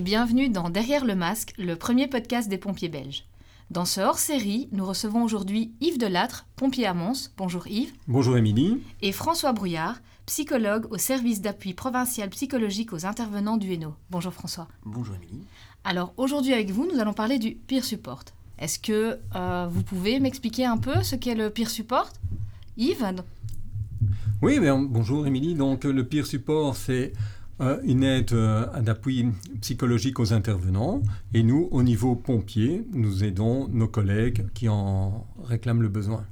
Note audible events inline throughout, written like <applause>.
bienvenue dans Derrière le masque, le premier podcast des pompiers belges. Dans ce hors-série, nous recevons aujourd'hui Yves Delattre, pompier à Mons. Bonjour Yves. Bonjour Émilie. Et François Brouillard, psychologue au service d'appui provincial psychologique aux intervenants du Hainaut. Bonjour François. Bonjour Émilie. Alors aujourd'hui avec vous, nous allons parler du peer support. Est-ce que euh, vous pouvez m'expliquer un peu ce qu'est le peer support? Yves? Oui, bonjour Émilie. Donc le peer support, c'est une aide euh, d'appui psychologique aux intervenants. Et nous, au niveau pompier, nous aidons nos collègues qui en réclament le besoin.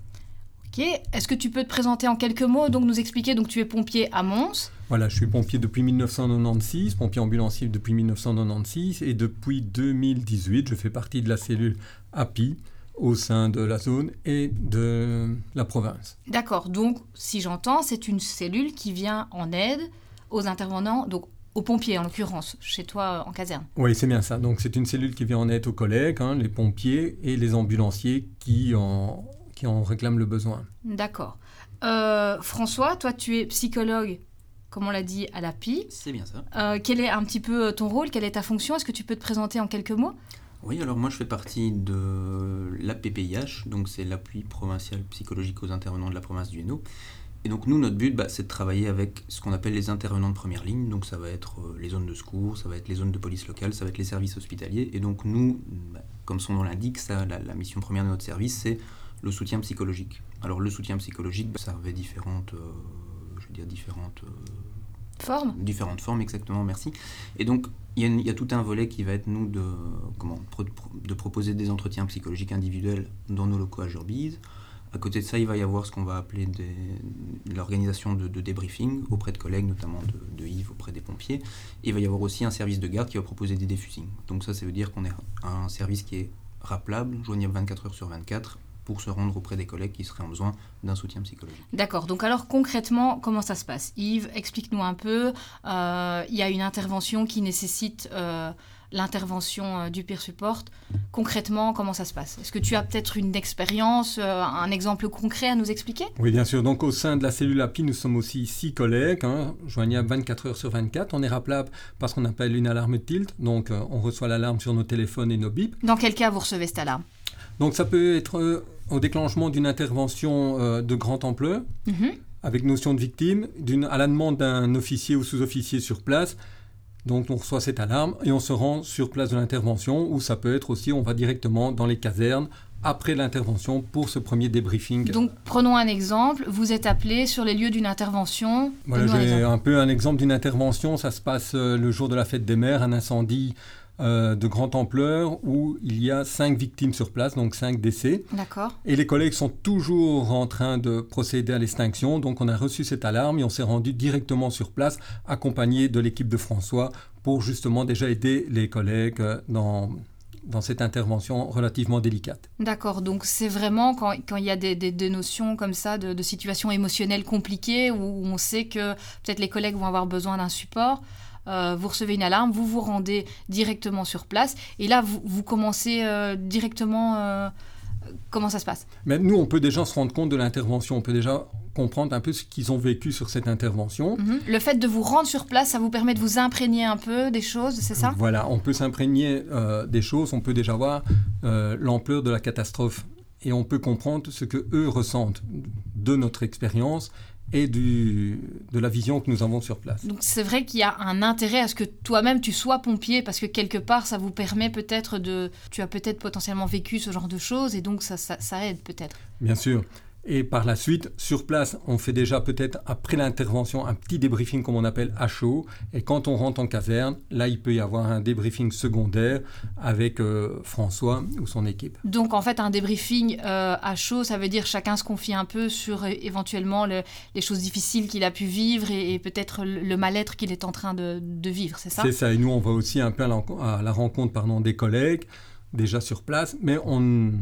Ok. Est-ce que tu peux te présenter en quelques mots, donc nous expliquer Donc tu es pompier à Mons. Voilà, je suis pompier depuis 1996, pompier ambulancier depuis 1996, et depuis 2018, je fais partie de la cellule API au sein de la zone et de la province. D'accord, donc si j'entends, c'est une cellule qui vient en aide aux intervenants, donc aux pompiers en l'occurrence, chez toi en caserne. Oui, c'est bien ça. Donc c'est une cellule qui vient en aide aux collègues, hein, les pompiers et les ambulanciers qui en, qui en réclament le besoin. D'accord. Euh, François, toi tu es psychologue, comme on l'a dit, à l'API. C'est bien ça. Euh, quel est un petit peu ton rôle? Quelle est ta fonction? Est-ce que tu peux te présenter en quelques mots? Oui, alors moi je fais partie de l'APPIH, donc c'est l'appui provincial psychologique aux intervenants de la province du Hainaut. Et donc nous, notre but, bah, c'est de travailler avec ce qu'on appelle les intervenants de première ligne. Donc ça va être euh, les zones de secours, ça va être les zones de police locale, ça va être les services hospitaliers. Et donc nous, bah, comme son nom l'indique, ça, la, mission première de notre service, c'est le soutien psychologique. Alors le soutien psychologique, bah, ça avait différentes, euh, je veux dire différentes euh, formes. Différentes formes, exactement. Merci. Et donc il y, a tout un volet qui va être nous de comment de proposer des entretiens psychologiques individuels dans nos locaux à Jurbise à côté de ça, il va y avoir ce qu'on va appeler l'organisation de, débriefing auprès de collègues, notamment de, Yves, auprès des pompiers. Il va y avoir aussi un service de garde qui va proposer des défusings. Donc ça, ça veut dire qu'on est un service qui est rappelable, joignable 24 heures sur 24, pour se rendre auprès des collègues qui seraient en besoin d'un soutien psychologique. D'accord, donc alors concrètement, comment ça se passe? Yves, explique-nous un peu. Euh, il y a une intervention qui nécessite euh, l'intervention euh, du peer support. Concrètement, comment ça se passe? Est-ce que tu as peut-être une expérience, euh, un exemple concret à nous expliquer? Oui, bien sûr. Donc au sein de la cellule API, nous sommes aussi six collègues, hein, joignables 24 heures sur 24. On est rappelable parce qu'on appelle une alarme tilt. Donc euh, on reçoit l'alarme sur nos téléphones et nos bips. Dans quel cas vous recevez cette alarme? Donc ça peut être au déclenchement d'une intervention de grande ampleur, mhm. avec notion de victime, à la demande d'un officier ou sous-officier sur place donc on reçoit cette alarme et on se rend sur place de l'intervention ou ça peut être aussi, on va directement dans les casernes après l'intervention pour ce premier débriefing. Donc prenons un exemple, vous êtes appelé sur les lieux d'une intervention. Voilà, j'ai un peu un exemple d'une intervention, ça se passe euh, le jour de la fête des mères, un incendie euh, de grande ampleur où il y a cinq victimes sur place, donc cinq décès. D'accord. Et les collègues sont toujours en train de procéder à l'extinction, donc on a reçu cette alarme et on s'est rendu directement sur place, accompagné de l'équipe de François, pour justement déjà aider les collègues euh, dans dans cette intervention relativement délicate. D'accord, donc c'est vraiment quand, quand, il y a des, des, notions comme ça de, de situations émotionnelles compliquées où on sait que peut-être les collègues vont avoir besoin d'un support, euh, vous recevez une alarme, vous vous rendez directement sur place, et là, vous, commencez euh, directement... Euh, comment ça se passe? Mais nous, on peut déjà se rendre compte de l'intervention, on peut déjà comprendre un peu ce qu'ils ont vécu sur cette intervention. Mhm. Le fait de vous rendre sur place, ça vous permet de vous imprégner un peu des choses, c'est ça? Voilà, on peut s'imprégner des choses, on peut déjà voir l'ampleur de la catastrophe et on peut comprendre ce que eux ressentent de notre expérience et du, de la vision que nous avons sur place. Donc c'est vrai qu'il y a un intérêt à ce que toi-même tu sois pompier parce que quelque part ça vous permet peut-être de... Tu as peut-être potentiellement vécu ce genre de choses et donc ça, ça aide peut-être. Bien sûr. Et par la suite, sur place, on fait déjà peut-être après l'intervention un petit débriefing comme on appelle à chaud. Et quand on rentre en caserne, là, il peut y avoir un débriefing secondaire avec euh, François ou son équipe. Donc en fait, un débriefing euh, à chaud, ça veut dire chacun se confie un peu sur euh, éventuellement les choses difficiles qu'il a pu vivre et, peut-être le, mal-être qu'il est en train de, vivre, c'est ça? C'est ça. Et nous, on va aussi un peu à la, rencontre pardon, des collègues déjà sur place, mais on,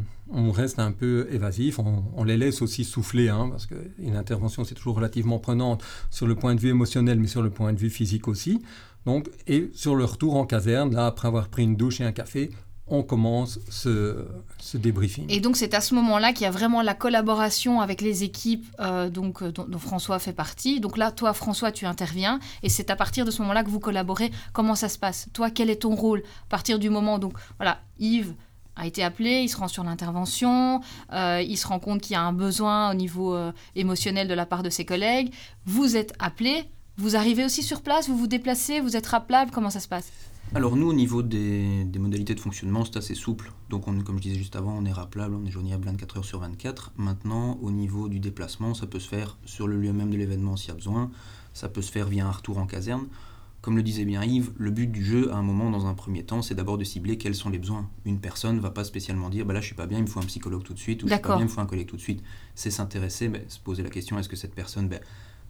reste un peu évasif, on, les laisse aussi souffler, hein, parce qu'une intervention c'est toujours relativement prenante sur le point de vue émotionnel, mais sur le point de vue physique aussi. Donc, et sur le retour en caserne, là, après avoir pris une douche et un café, on commence ce, débriefing. Et donc c'est à ce moment-là qu'il y a vraiment la collaboration avec les équipes euh, donc, euh, dont, François fait partie. Donc là, toi, François, tu interviens et c'est à partir de ce moment-là que vous collaborez. Comment ça se passe? Toi, quel est ton rôle? À partir du moment, donc voilà, Yves a été appelé, il se rend sur l'intervention, euh, il se rend compte qu'il y a un besoin au niveau émotionnel de la part de ses collègues. Vous êtes appelé, vous arrivez aussi sur place, vous vous déplacez, vous êtes rappelable, comment ça se passe? Alors nous, au niveau des, modalités de fonctionnement, c'est assez souple. Donc on, comme je disais juste avant, on est rappelable, on est joignable 24 heures sur 24. Maintenant, au niveau du déplacement, ça peut se faire sur le lieu même de l'événement s'il y a besoin. Ça peut se faire via un retour en caserne. Comme le disait bien Yves, le but du jeu, à un moment, dans un premier temps, c'est d'abord de cibler quels sont les besoins. Une personne ne va pas spécialement dire bah là je suis pas bien, il me faut un psychologue tout de suite, ou je suis pas bien, il me faut un collègue tout de suite. C'est s'intéresser, ben, se poser la question est-ce que cette personne ben,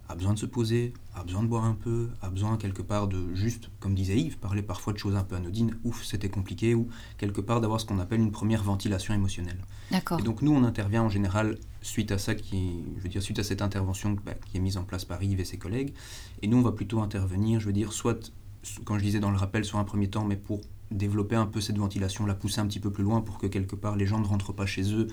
a besoin de se poser, a besoin de boire un peu, a besoin quelque part de juste, comme disait Yves, parler parfois de choses un peu anodines, ouf, c'était compliqué, ou quelque part d'avoir ce qu'on appelle une première ventilation émotionnelle. D'accord. Et donc nous, on intervient en général suite à ça, qui, je veux dire, suite à cette intervention bah, qui est mise en place par Yves et ses collègues, et nous, on va plutôt intervenir, je veux dire, soit, quand je disais dans le rappel, sur un premier temps, mais pour développer un peu cette ventilation, la pousser un petit peu plus loin pour que quelque part les gens ne rentrent pas chez eux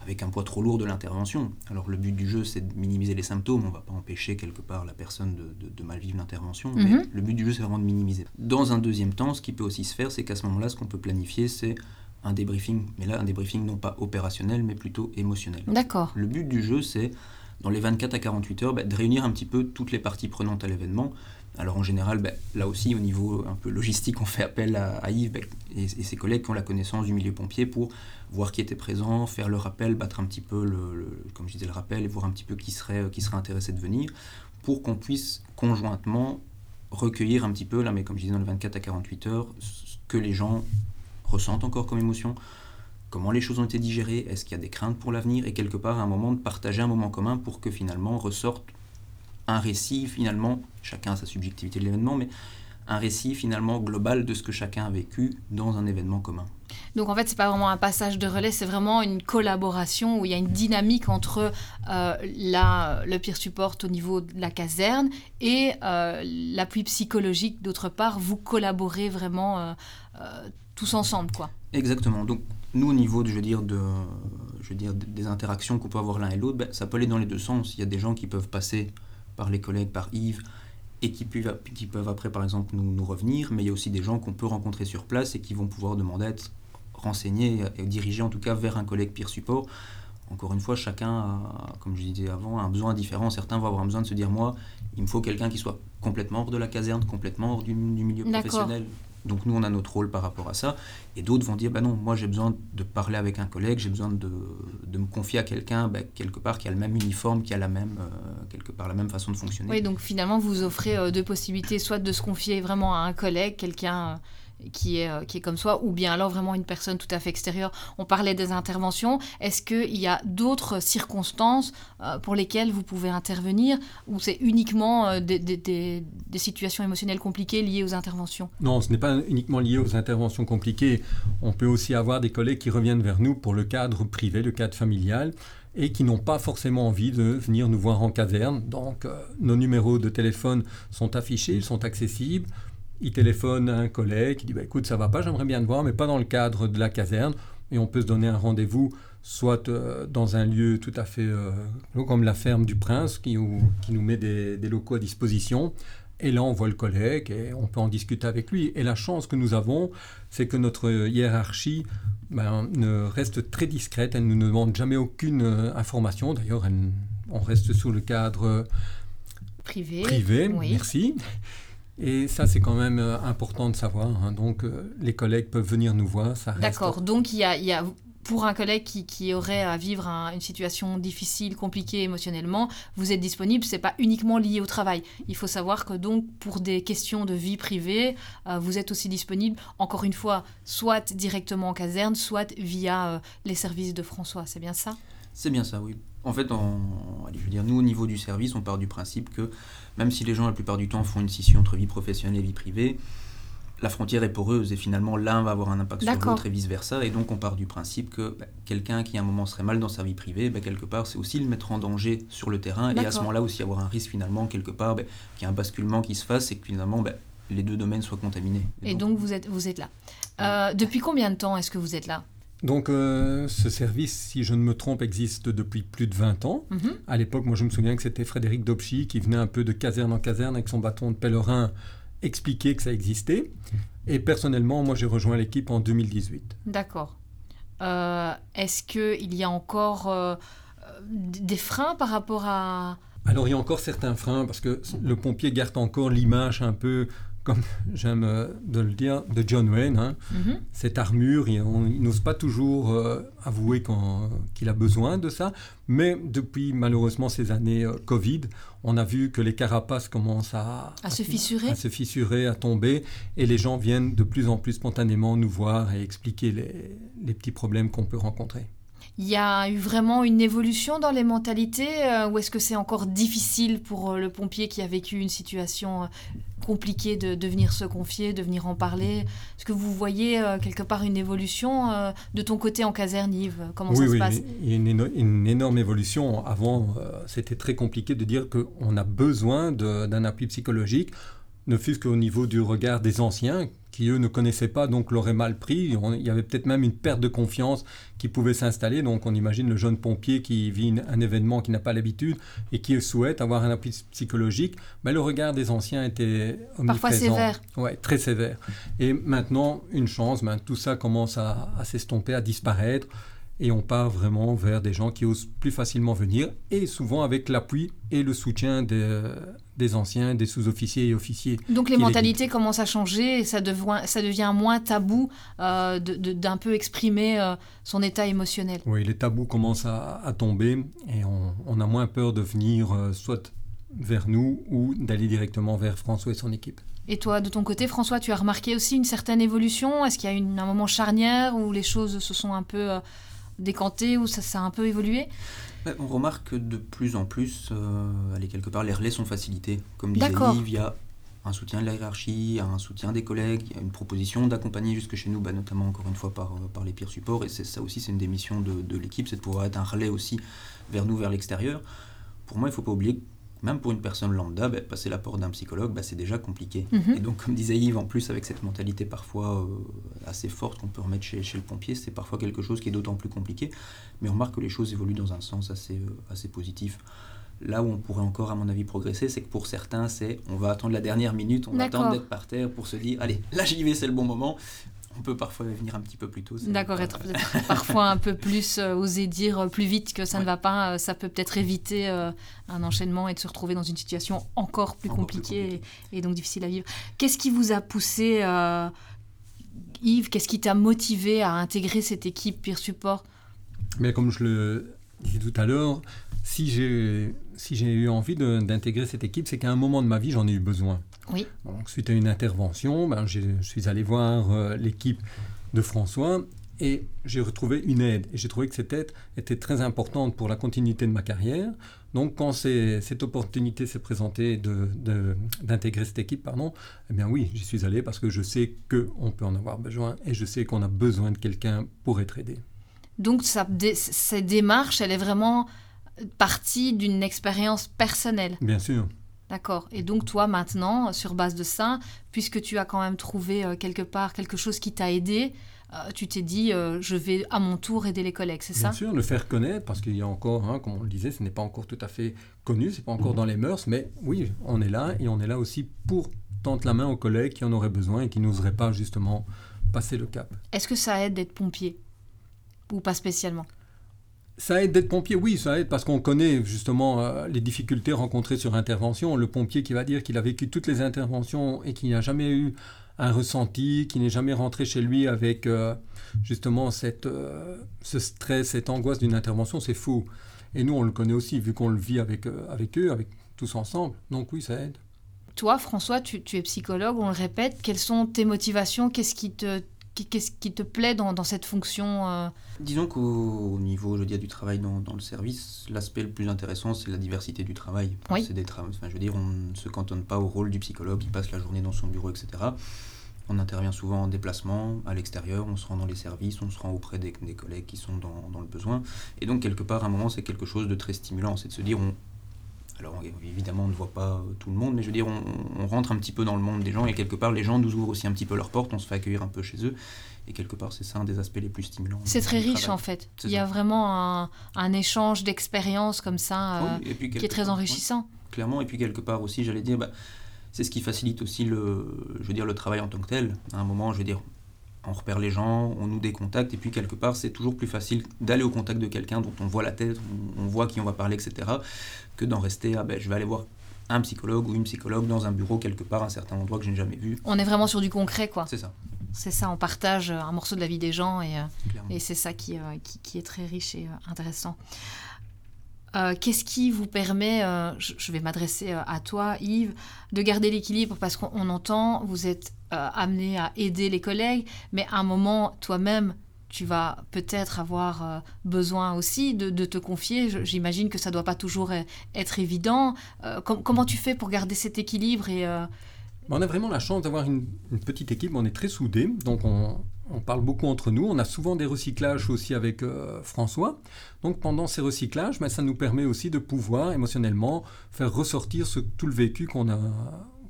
avec un poids trop lourd de l'intervention. Alors le but du jeu, c'est de minimiser les symptômes, on ne va pas empêcher quelque part la personne de, mal vivre l'intervention, mais mhm. le but du jeu, c'est vraiment de minimiser. Dans un deuxième temps, ce qui peut aussi se faire, c'est qu'à ce moment-là, ce qu'on peut planifier, c'est un débriefing, mais là, un débriefing non pas opérationnel, mais plutôt émotionnel. D'accord. Le but du jeu, c'est, dans les 24 à 48 heures, bah, de réunir un petit peu toutes les parties prenantes à l'événement, alors en général, ben, là aussi au niveau un peu logistique, on fait appel à, Yves ben, et, ses collègues qui ont la connaissance du milieu pompier pour voir qui était présent, faire le rappel, battre un petit peu le, comme je disais le rappel et voir un petit peu qui serait, qui serait intéressé de venir pour qu'on puisse conjointement recueillir un petit peu, là mais comme je disais dans les 24 à 48 heures, ce que les gens ressentent encore comme émotion, comment les choses ont été digérées, est-ce qu'il y a des craintes pour l'avenir et quelque part un moment de partager un moment commun pour que finalement ressorte un récit finalement, chacun a sa subjectivité de l'événement, mais un récit finalement global de ce que chacun a vécu dans un événement commun. Donc en fait, c'est pas vraiment un passage de relais, c'est vraiment une collaboration où il y a une dynamique entre euh, la, le peer support au niveau de la caserne et euh, l'appui psychologique d'autre part. Vous collaborez vraiment euh, tous ensemble, quoi. Exactement. Donc nous, au niveau, je veux dire, de, je veux dire, des interactions qu'on peut avoir l'un et l'autre, ben, ça peut aller dans les deux sens. Il y a des gens qui peuvent passer par les collègues, par Yves, et qui peuvent, qui peuvent après, par exemple, nous, nous, revenir. Mais il y a aussi des gens qu'on peut rencontrer sur place et qui vont pouvoir demander à être renseignés et dirigés en tout cas vers un collègue peer support. Encore une fois, chacun, a, comme je disais avant, a un besoin différent. Certains vont avoir besoin de se dire, moi, il me faut quelqu'un qui soit complètement hors de la caserne, complètement hors du, du milieu professionnel. Donc nous, on a notre rôle par rapport à ça. Et d'autres vont dire, bah non, moi j'ai besoin de parler avec un collègue, j'ai besoin de, de, me confier à quelqu'un, bah, quelque part, qui a le même uniforme, qui a la même, euh, quelque part, la même façon de fonctionner. Oui, donc finalement, vous offrez euh, deux possibilités, soit de se confier vraiment à un collègue, quelqu'un... Euh, qui est, qui est comme soi, ou bien alors vraiment une personne tout à fait extérieure. On parlait des interventions. Est-ce qu'il y a d'autres circonstances pour lesquelles vous pouvez intervenir, ou c'est uniquement des, des, des, situations émotionnelles compliquées liées aux interventions? Non, ce n'est pas uniquement lié aux interventions compliquées. On peut aussi avoir des collègues qui reviennent vers nous pour le cadre privé, le cadre familial, et qui n'ont pas forcément envie de venir nous voir en caserne. Donc, nos numéros de téléphone sont affichés, ils sont accessibles il téléphone à un collègue, qui dit bah, écoute, ça va pas, j'aimerais bien te voir, mais pas dans le cadre de la caserne. Et on peut se donner un rendez-vous, soit euh, dans un lieu tout à fait euh, comme la ferme du Prince, qui, qui nous met des, locaux à disposition. Et là, on voit le collègue et on peut en discuter avec lui. Et la chance que nous avons, c'est que notre hiérarchie ben, ne reste très discrète. Elle ne nous demande jamais aucune euh, information. D'ailleurs, on reste sous le cadre privé. Privé, merci. Et ça, c'est quand même euh, important de savoir. Hein. Donc, euh, les collègues peuvent venir nous voir. D'accord. Donc, il y a, y a, pour un collègue qui, qui aurait à vivre une situation difficile, compliquée émotionnellement, vous êtes disponible. C'est pas uniquement lié au travail. Il faut savoir que donc, pour des questions de vie privée, euh, vous êtes aussi disponible. Encore une fois, soit directement en caserne, soit via les services de François. C'est bien ça? C'est bien ça, oui. En fait, allez, je veux dire, nous, au niveau du service, on part du principe que même si les gens, la plupart du temps, font une scission entre vie professionnelle et vie privée, la frontière est poreuse et finalement l'un va avoir un impact sur l'autre et vice-versa. Et donc on part du principe que bah, quelqu'un qui à un moment serait mal dans sa vie privée, bah, quelque part c'est aussi le mettre en danger sur le terrain et à ce moment-là aussi avoir un risque finalement quelque part bah, qu'il y ait un basculement qui se fasse et que finalement les deux domaines soient contaminés. Et, donc, vous, êtes, vous êtes là. depuis combien de temps est-ce que vous êtes là? Donc ce service, si je ne me trompe, existe depuis plus de 20 ans. Mhm. À l'époque, moi je me souviens que c'était Frédéric Dobchy qui venait un peu de caserne en caserne avec son bâton de pèlerin expliquer que ça existait. Et personnellement, moi j'ai rejoint l'équipe en 2018. D'accord. Est-ce qu'il y a encore des freins par rapport à... Alors il y a encore certains freins parce que le pompier garde encore l'image un peu, comme j'aime euh, de le dire, de John Wayne. Hein. Mhm. Cette armure, il, n'ose pas toujours euh, avouer qu'il a besoin de ça. Mais depuis malheureusement ces années euh, Covid, on a vu que les carapaces commencent à, à, se fissurer. à se fissurer, à tomber. Et les gens viennent de plus en plus spontanément nous voir et expliquer les petits problèmes qu'on peut rencontrer. Il y a eu vraiment une évolution dans les mentalités euh, ou est-ce que c'est encore difficile pour le pompier qui a vécu une situation euh, compliquée de, venir se confier, de venir en parler. Est-ce que vous voyez quelque part une évolution de ton côté en caserne, Yves Comment ça se passe? Il y a une, une, énorme évolution. Avant, c'était très compliqué de dire qu'on a besoin d'un appui psychologique ne fût-ce qu'au niveau du regard des anciens, qui eux ne connaissaient pas, donc l'auraient mal pris. il y avait peut-être même une perte de confiance qui pouvait s'installer. Donc on imagine le jeune pompier qui vit un événement qui n'a pas l'habitude et qui souhaite avoir un appui psychologique. Mais le regard des anciens était Parfois sévère. Oui, très sévère. Et maintenant, une chance, ben, tout ça commence à, à s'estomper, à disparaître et on part vraiment vers des gens qui osent plus facilement venir et souvent avec l'appui et le soutien des, des anciens, des sous-officiers et officiers. Donc les mentalités commencent à changer et ça devient, ça devient moins tabou euh, d'un peu exprimer euh, son état émotionnel. Oui, les tabous commencent à, tomber et on, a moins peur de venir euh, soit vers nous ou d'aller directement vers François et son équipe. Et toi, de ton côté, François, tu as remarqué aussi une certaine évolution? Est-ce qu'il y a un moment charnière où les choses se sont un peu décanté ou ça, ça a un peu évolué On remarque que de plus en plus, euh, allez, quelque part, les relais sont facilités. Comme disait Yves, il y a un soutien de la hiérarchie, un soutien des collègues, il y a une proposition d'accompagner jusque chez nous, bah, notamment encore une fois par, euh, par les pires supports. Et ça aussi, c'est une des missions de, de l'équipe, c'est de pouvoir être un relais aussi vers nous, vers l'extérieur. Pour moi, il ne faut pas oublier même pour une personne lambda, bah, passer la porte d'un psychologue, bah, c'est déjà compliqué. Mhm. Et donc, comme disait Yves, en plus, avec cette mentalité parfois euh, assez forte qu'on peut remettre chez, chez le pompier, c'est parfois quelque chose qui est d'autant plus compliqué. Mais on remarque que les choses évoluent dans un sens assez, euh, assez positif. Là où on pourrait encore, à mon avis, progresser, c'est que pour certains, c'est on va attendre la dernière minute, on va attendre d'être par terre pour se dire, allez, là j'y vais, c'est le bon moment on peut parfois venir un petit peu plus tôt. D'accord, être peut-être <laughs> parfois un peu plus, euh, oser dire euh, plus vite que ça ne va pas, euh, ça peut peut-être éviter un enchaînement et de se retrouver dans une situation encore plus, compliquée, Et, donc difficile à vivre. Qu'est-ce qui vous a poussé, Yves, qu'est-ce qui t'a motivé à intégrer cette équipe Peer Support? Mais Comme je le disais tout à l'heure, si j'ai si j'ai eu envie d'intégrer cette équipe, c'est qu'à un moment de ma vie, j'en ai eu besoin. Oui. Donc, suite à une intervention, ben, je suis allé voir euh, l'équipe de François et j'ai retrouvé une aide. Et j'ai trouvé que cette aide était très importante pour la continuité de ma carrière. Donc, quand cette opportunité s'est présentée d'intégrer de, cette équipe, pardon, eh bien oui, j'y suis allé parce que je sais qu'on peut en avoir besoin et je sais qu'on a besoin de quelqu'un pour être aidé. Donc, ça, cette démarche, elle est vraiment partie d'une expérience personnelle. Bien sûr. D'accord. Et donc toi maintenant, sur base de ça, puisque tu as quand même trouvé euh, quelque part quelque chose qui t'a aidé, euh, tu t'es dit, euh, je vais à mon tour aider les collègues, c'est ça? Bien sûr, le faire connaître, parce qu'il y a encore, hein, comme on le disait, ce n'est pas encore tout à fait connu, c'est pas encore mhm. dans les mœurs, mais oui, on est là et on est là aussi pour tendre la main aux collègues qui en auraient besoin et qui n'oseraient pas justement passer le cap. Est-ce que ça aide d'être pompier? Ou pas spécialement? Ça aide d'être pompier, oui, ça aide parce qu'on connaît justement euh, les difficultés rencontrées sur intervention. Le pompier qui va dire qu'il a vécu toutes les interventions et qu'il n'a jamais eu un ressenti, qui n'est jamais rentré chez lui avec euh, justement cette, euh, ce stress, cette angoisse d'une intervention, c'est fou. Et nous, on le connaît aussi, vu qu'on le vit avec, avec eux, avec tous ensemble. Donc oui, ça aide. Toi, François, tu, tu es psychologue, on le répète. Quelles sont tes motivations? Qu'est-ce qui te Qu'est-ce qui te plaît dans, cette fonction euh Disons qu'au niveau je dire, du travail dans, le service, l'aspect le plus intéressant, c'est la diversité du travail. C'est des enfin, je veux dire, on ne se cantonne pas au rôle du psychologue qui passe la journée dans son bureau, etc. On intervient souvent en déplacement, à l'extérieur, on se rend dans les services, on se rend auprès des, collègues qui sont dans, le besoin. Et donc, quelque part, à un moment, c'est quelque chose de très stimulant. C'est de se dire, on, alors évidemment, on ne voit pas euh, tout le monde, mais je veux dire, on, rentre un petit peu dans le monde des gens et quelque part, les gens nous ouvrent aussi un petit peu leurs portes, on se fait accueillir un peu chez eux. Et quelque part, c'est ça un des aspects les plus stimulants. C'est très riche en fait. Il y a vraiment un, échange d'expériences comme ça euh, qui est très enrichissant. clairement, et puis quelque part aussi, j'allais dire, bah, c'est ce qui facilite aussi le, je veux dire, le travail en tant que tel. À un moment, je veux dire, on repère les gens, on nous décontacte, et puis quelque part, c'est toujours plus facile d'aller au contact de quelqu'un dont on voit la tête, on, voit qui on va parler, etc., que d'en rester à, ben, je vais aller voir un psychologue ou une psychologue dans un bureau quelque part, un certain endroit que je n'ai jamais vu. On est vraiment sur du concret, quoi. C'est ça. C'est ça, on partage un morceau de la vie des gens, et, euh, et c'est ça qui, euh, qui, qui, est très riche et euh. Qu'est-ce qui vous permet, je, vais m'adresser à toi Yves, de garder l'équilibre Parce qu'on entend, vous êtes euh, amené à aider les collègues, mais à un moment, toi-même, tu vas peut-être avoir euh, besoin aussi de, te confier. J'imagine que ça ne doit pas toujours e-, être évident. Euh, comment tu fais pour garder cet équilibre et, On a vraiment la chance d'avoir une, petite équipe, on est très soudés, donc on, parle beaucoup entre nous. On a souvent des recyclages aussi avec François. Donc pendant ces recyclages, ben, ça nous permet aussi de pouvoir émotionnellement faire ressortir ce, tout le vécu qu'on a,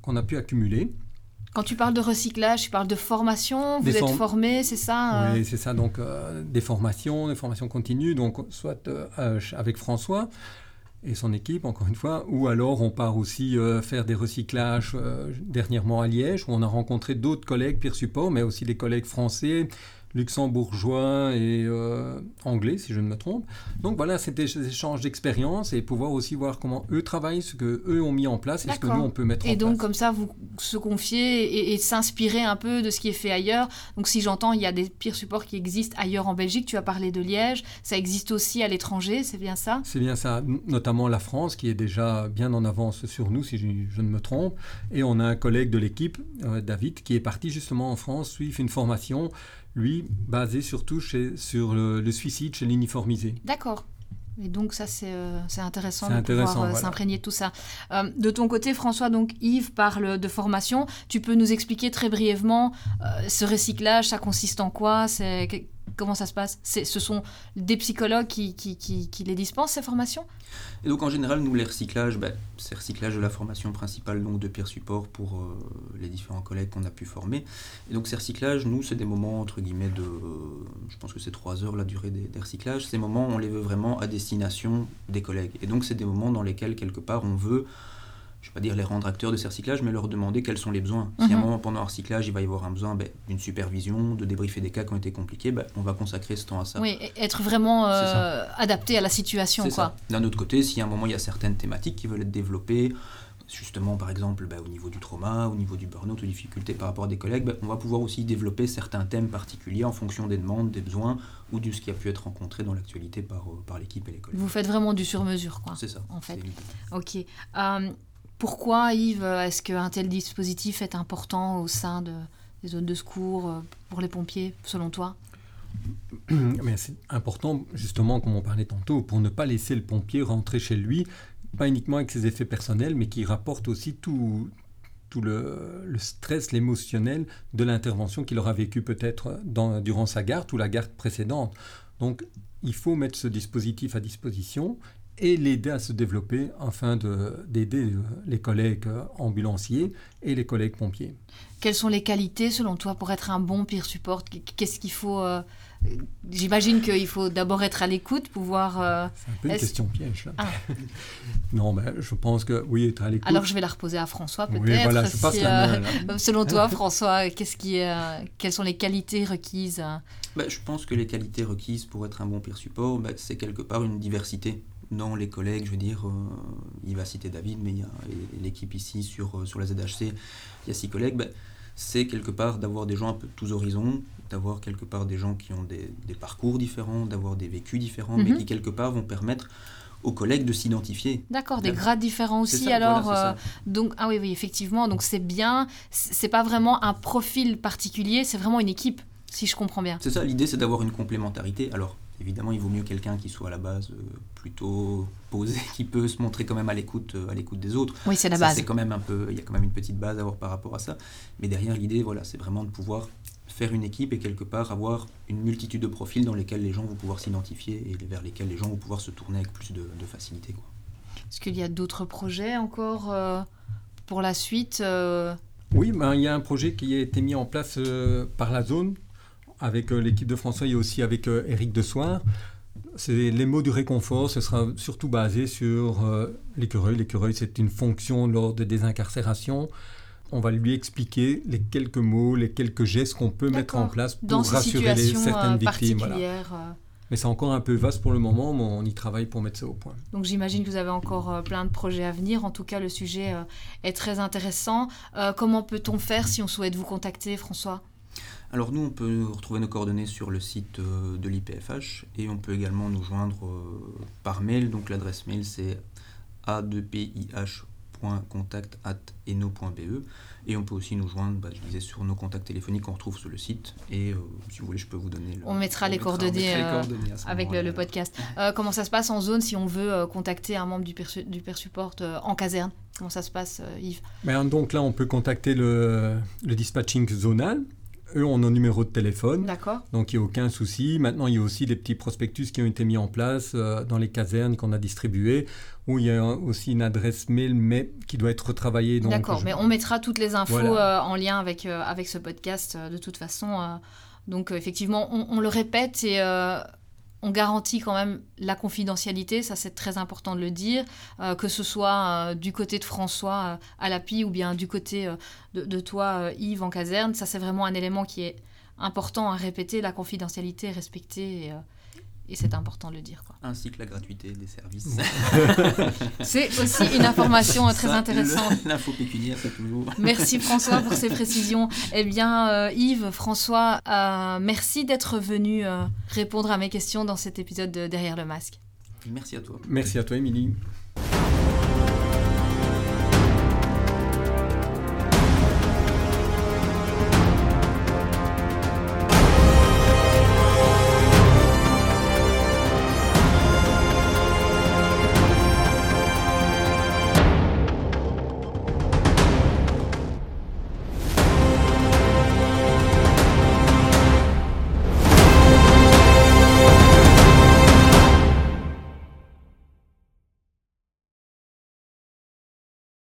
qu'on a pu accumuler. Quand tu parles de recyclage, tu parles de formation, vous êtes formé, c'est ça euh Oui, c'est ça, donc euh, des formations, des formations continues, donc soit euh, avec François et son équipe, encore une fois, ou alors on part aussi faire des recyclages dernièrement à Liège, où on a rencontré d'autres collègues peer support, mais aussi des collègues français, luxembourgeois et euh, anglais, si je ne me trompe. Donc voilà, c'est des échanges d'expériences et pouvoir aussi voir comment eux travaillent, ce que eux ont mis en place et ce que nous on peut mettre en place. Et donc comme ça, vous se confiez et, s'inspirer un peu de ce qui est fait ailleurs. Donc si j'entends, il y a des pires supports qui existent ailleurs en Belgique. Tu as parlé de Liège, ça existe aussi à l'étranger, c'est bien ça? C'est bien ça, notamment la France qui est déjà bien en avance sur nous, si je, ne me trompe. Et on a un collègue de l'équipe, euh, David, qui est parti justement en France suivre une formation lui, basé surtout sur le, suicide chez l'uniformisé. D'accord. Et donc ça, c'est euh, intéressant de pouvoir euh, s'imprégner de tout ça. Euh, de ton côté, François, donc Yves parle de formation. Tu peux nous expliquer très brièvement ce recyclage, ça consiste en quoi? Comment ça se passe? Ce sont des psychologues qui, les dispensent, ces formations? Et donc en général, nous, les recyclages, ben, c'est recyclage de la formation principale donc de peer support pour euh, les différents collègues qu'on a pu former. Et donc ces recyclages, nous, c'est des moments, entre guillemets, de... je pense que c'est trois heures la durée des, des, recyclages. Ces moments, on les veut vraiment à destination des collègues. Et donc c'est des moments dans lesquels, quelque part, on veut je ne vais pas dire les rendre acteurs de ces recyclages, mais leur demander quels sont les besoins. Si à un mhm. moment pendant un recyclage, il va y avoir un besoin ben, d'une supervision, de débriefer des cas qui ont été compliqués, ben, on va consacrer ce temps à ça. Oui, être vraiment euh, adapté à la situation. D'un autre côté, si à un moment il y a certaines thématiques qui veulent être développées, justement par exemple ben, au niveau du trauma, au niveau du burn-out, aux difficultés par rapport à des collègues, on va pouvoir aussi développer certains thèmes particuliers en fonction des demandes, des besoins ou de ce qui a pu être rencontré dans l'actualité par, euh, par l'équipe et les collègues. Vous faites vraiment du sur-mesure, quoi. C'est ça. En fait. Ok. Euh, pourquoi, Yves, est-ce qu'un tel dispositif est important au sein de, des zones de secours euh, pour les pompiers, selon toi? <clears throat> C'est important, justement, comme on parlait tantôt, pour ne pas laisser le pompier rentrer chez lui, pas uniquement avec ses effets personnels, mais qui rapporte aussi tout, tout le, stress, l'émotionnel de l'intervention qu'il aura vécu peut-être durant sa garde ou la garde précédente. Donc, il faut mettre ce dispositif à disposition et l'aider à se développer afin d'aider euh, les collègues euh, ambulanciers et les collègues pompiers. Quelles sont les qualités selon toi pour être un bon peer support? Qu'est-ce qu'il faut euh, J'imagine qu'il faut d'abord être à l'écoute, pouvoir. C'est un peu une question piège. Là. Ah. <laughs> non, mais je pense que oui, être à l'écoute. Alors je vais la reposer à François peut-être. Oui, voilà, je passe la main, selon toi, <laughs> François, qu'est-ce qui, quelles sont les qualités requises bah, Je pense que les qualités requises pour être un bon peer support, bah, c'est quelque part une diversité non, les collègues, je veux dire, euh, il va citer David, mais il y a l'équipe ici sur, euh, sur la ZHC, il y a six collègues, ben, c'est quelque part d'avoir des gens un peu de tous horizons, d'avoir quelque part des gens qui ont des, parcours différents, d'avoir des vécus différents, mais mhm. qui quelque part vont permettre aux collègues de s'identifier. D'accord, des grades différents aussi. alors, euh, donc ah oui, oui, effectivement, donc c'est bien. C'est pas vraiment un profil particulier, c'est vraiment une équipe, si je comprends bien. C'est ça. L'idée, c'est d'avoir une complémentarité. Alors, évidemment, il vaut mieux quelqu'un qui soit à la base euh, plutôt posé, <laughs> qui peut se montrer quand même à l'écoute, euh, à l'écoute des autres. Oui, c'est la base. C'est quand même un peu, il y a quand même une petite base à avoir par rapport à ça. Mais derrière, l'idée, voilà, c'est vraiment de pouvoir faire une équipe et quelque part avoir une multitude de profils dans lesquels les gens vont pouvoir s'identifier et vers lesquels les gens vont pouvoir se tourner avec plus de, facilité. Quoi. Est-ce qu'il y a d'autres projets encore pour la suite Oui, ben, il y a un projet qui a été mis en place par la zone avec l'équipe de François et aussi avec Eric Soir. C'est les mots du réconfort, ce sera surtout basé sur l'écureuil. L'écureuil, c'est une fonction lors de désincarcération on va lui expliquer les quelques mots, les quelques gestes qu'on peut mettre en place pour rassurer les, certaines euh, victimes. Euh. Mais c'est encore un peu vaste pour le moment, mais on y travaille pour mettre ça au point. Donc j'imagine que vous avez encore euh, plein de projets à venir. En tout cas, le sujet est très intéressant. comment peut-on faire si on souhaite vous contacter, François? Alors nous, on peut retrouver nos coordonnées sur le site de l'IPFH et on peut également nous joindre par mail. Donc l'adresse mail c'est a2pih contact.eno.be et on peut aussi nous joindre, bah, je disais, sur nos contacts téléphoniques qu'on retrouve sur le site et euh, si vous voulez, je peux vous donner. on mettra les coordonnées, euh, avec le, podcast. Euh, comment ça se passe en zone si on veut contacter un membre du, du Persupport en caserne? Comment ça se passe, Yves? Ben, Donc là, on peut contacter le, le dispatching zonal eux ont nos numéros de téléphone. D'accord. Donc il n'y a aucun souci. Maintenant, il y a aussi des petits prospectus qui ont été mis en place euh, dans les casernes qu'on a distribués, où il y a aussi une adresse mail, mais qui doit être retravaillée. D'accord, mais on mettra toutes les infos euh, en lien avec, euh, avec ce podcast de toute façon. donc effectivement, on, on, le répète et on garantit quand même la confidentialité, ça c'est très important de le dire, euh, que ce soit euh, du côté de François euh, à l'API ou bien du côté de, toi Yves en caserne, ça c'est vraiment un élément qui est important à répéter, la confidentialité est respectée. C'est important de le dire. Quoi. Ainsi que la gratuité des services. <laughs> c'est aussi une information très intéressante. L'info pécuniaire, c'est toujours. Merci François pour ces <laughs> précisions. Eh bien, euh, Yves, François, euh, merci d'être venu euh, répondre à mes questions dans cet épisode de Derrière le masque. Merci à toi. Merci à toi, Émilie.